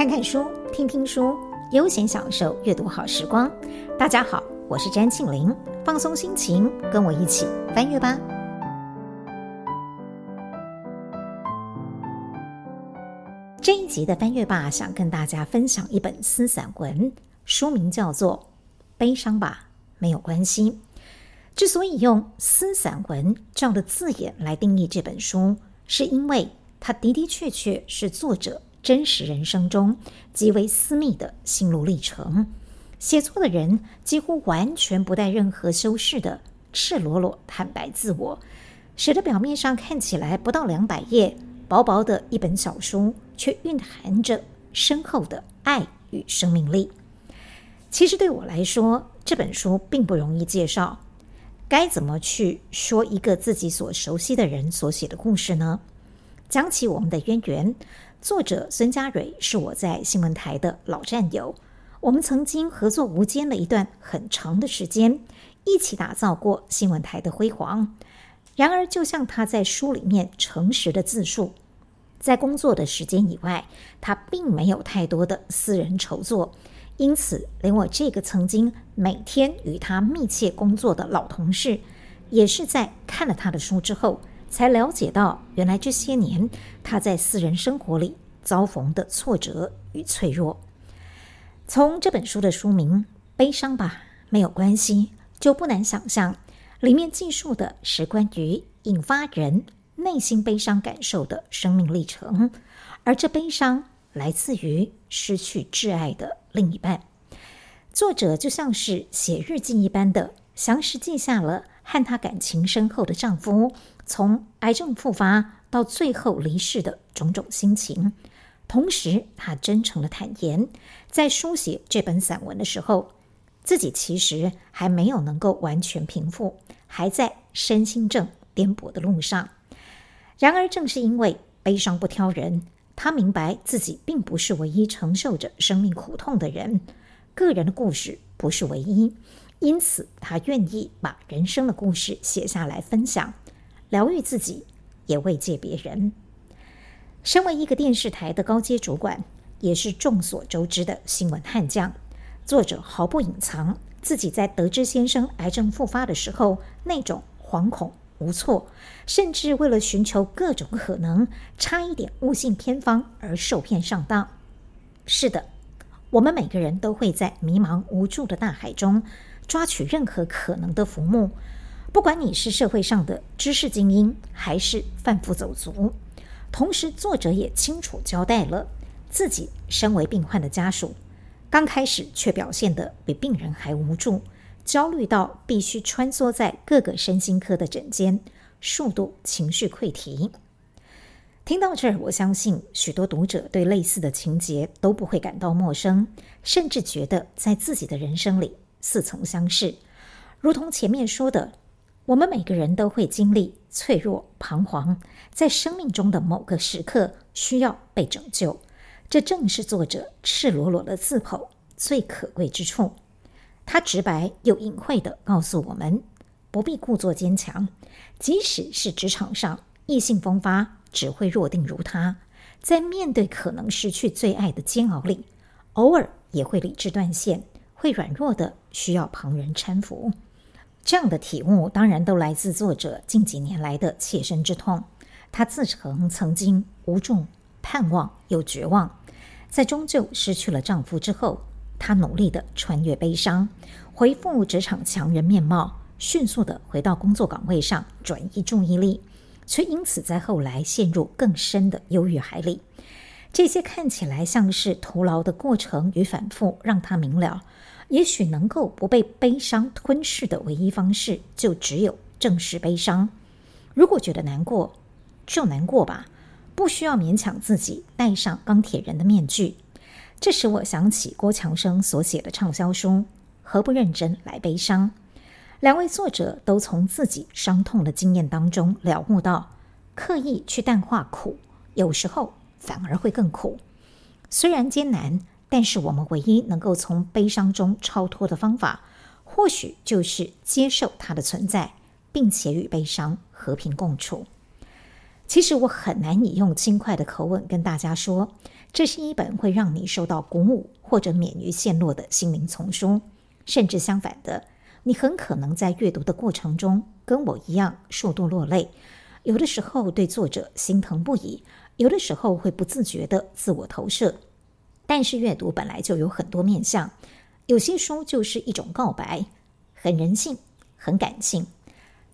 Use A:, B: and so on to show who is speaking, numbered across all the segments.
A: 看看书，听听书，悠闲享受阅读好时光。大家好，我是詹庆玲，放松心情，跟我一起翻阅吧。这一集的翻阅吧，想跟大家分享一本私散文，书名叫做《悲伤吧，没有关系》。之所以用私散文这样的字眼来定义这本书，是因为它的的确确是作者真实人生中极为私密的心路历程。写作的人几乎完全不带任何修饰的赤裸裸坦白自我，使得表面上看起来不到两百页、薄薄的一本小书，却蕴含着深厚的爱与生命力。其实对我来说，这本书并不容易介绍。该怎么去说一个自己所熟悉的人所写的故事呢？讲起我们的渊源，作者孙家蕊是我在新闻台的老战友，我们曾经合作无间了一段很长的时间，一起打造过新闻台的辉煌。然而，就像他在书里面诚实的自述，在工作的时间以外，他并没有太多的私人筹作。因此，连我这个曾经每天与他密切工作的老同事，也是在看了他的书之后，才了解到，原来这些年他在私人生活里遭逢的挫折与脆弱。从这本书的书名《悲伤吧，没有关系》，就不难想象，里面记述的是关于引发人内心悲伤感受的生命历程，而这悲伤来自于失去挚爱的另一半。作者就像是写日记一般的详实记下了和她感情深厚的丈夫从癌症复发到最后离世的种种心情。同时，他真诚的坦言，在书写这本散文的时候，自己其实还没有能够完全平复，还在身心症颠簸的路上。然而，正是因为悲伤不挑人。他明白自己并不是唯一承受着生命苦痛的人，个人的故事不是唯一，因此他愿意把人生的故事写下来分享，疗愈自己，也慰藉别人。身为一个电视台的高阶主管，也是众所周知的新闻悍将，作者毫不隐藏自己在得知先生癌症复发的时候那种惶恐。无措，甚至为了寻求各种可能，差一点误信偏方而受骗上当。是的，我们每个人都会在迷茫无助的大海中抓取任何可能的浮木，不管你是社会上的知识精英，还是贩夫走卒。同时，作者也清楚交代了自己身为病患的家属，刚开始却表现得比病人还无助。焦虑到必须穿梭在各个身心科的诊间，数度情绪溃堤。听到这儿，我相信许多读者对类似的情节都不会感到陌生，甚至觉得在自己的人生里似曾相识。如同前面说的，我们每个人都会经历脆弱、彷徨，在生命中的某个时刻需要被拯救。这正是作者赤裸裸的自剖最可贵之处。他直白又隐晦地告诉我们，不必故作坚强，即使是职场上意气风发、只会弱定如他，在面对可能失去最爱的煎熬里，偶尔也会理智断线，会软弱的需要旁人搀扶。这样的体悟当然都来自作者近几年来的切身之痛。他自称曾经无助、盼望又绝望，在终究失去了丈夫之后。她努力地穿越悲伤，恢复职场强人面貌，迅速地回到工作岗位上，转移注意力，却因此在后来陷入更深的忧郁海里。这些看起来像是徒劳的过程与反复，让她明了，也许能够不被悲伤吞噬的唯一方式，就只有正视悲伤。如果觉得难过，就难过吧，不需要勉强自己戴上钢铁人的面具。这使我想起郭强生所写的畅销书《何不认真来悲伤》。两位作者都从自己伤痛的经验当中了悟到，刻意去淡化苦，有时候反而会更苦。虽然艰难，但是我们唯一能够从悲伤中超脱的方法，或许就是接受它的存在，并且与悲伤和平共处。其实我很难以用轻快的口吻跟大家说，这是一本会让你受到鼓舞或者免于陷落的心灵丛书。甚至相反的，你很可能在阅读的过程中跟我一样数度落泪，有的时候对作者心疼不已，有的时候会不自觉地自我投射。但是阅读本来就有很多面向，有些书就是一种告白，很人性，很感性。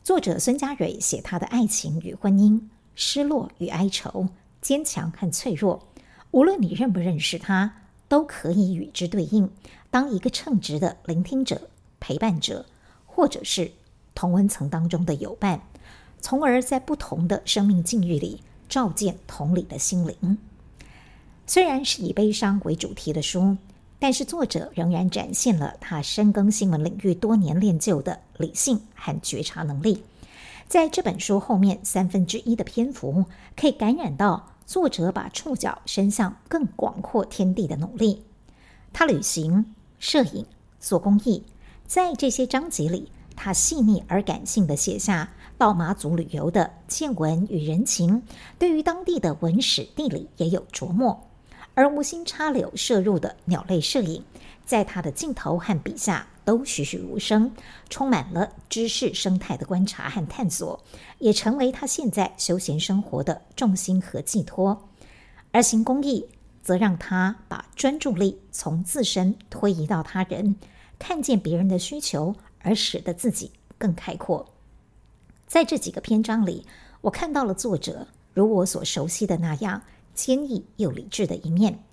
A: 作者孙家蕊写他的爱情与婚姻。失落与哀愁，坚强和脆弱，无论你认不认识他，都可以与之对应，当一个称职的聆听者、陪伴者，或者是同温层当中的友伴，从而在不同的生命境遇里照见同理的心灵。虽然是以悲伤为主题的书，但是作者仍然展现了他深耕新闻领域多年练就的理性和觉察能力。在这本书后面三分之一的篇幅，可以感染到作者把触角伸向更广阔天地的努力。他旅行、摄影、做公益，在这些章节里，他细腻而感性地写下到马祖旅游的见闻与人情，对于当地的文史地理也有琢磨，而无心插柳摄入的鸟类摄影，在他的镜头和笔下。都栩栩如生，充满了知识生态的观察和探索，也成为他现在休闲生活的重心和寄托。而行公益，则让他把专注力从自身推移到他人，看见别人的需求，而使得自己更开阔。在这几个篇章里，我看到了作者如我所熟悉的那样坚毅又理智的一面。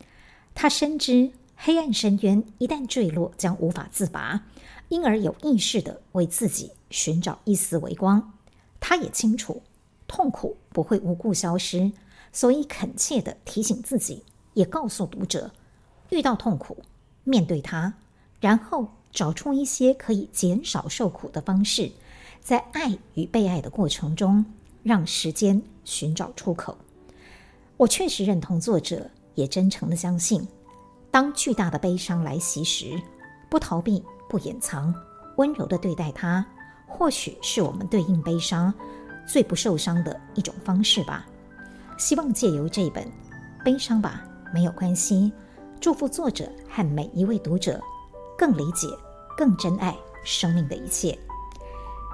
A: 他深知。黑暗深渊一旦坠落，将无法自拔，因而有意识地为自己寻找一丝微光。他也清楚，痛苦不会无故消失，所以恳切地提醒自己，也告诉读者：遇到痛苦，面对它，然后找出一些可以减少受苦的方式，在爱与被爱的过程中，让时间寻找出口。我确实认同作者，也真诚地相信。当巨大的悲伤来袭时，不逃避，不掩藏，温柔地对待它，或许是我们对应悲伤最不受伤的一种方式吧。希望借由这本《悲伤吧，没有关系》，祝福作者和每一位读者更理解、更珍爱生命的一切。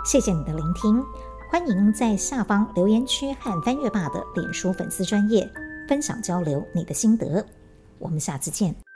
A: 谢谢你的聆听，欢迎在下方留言区和翻阅爸的脸书粉丝专业分享交流你的心得。我们下次见。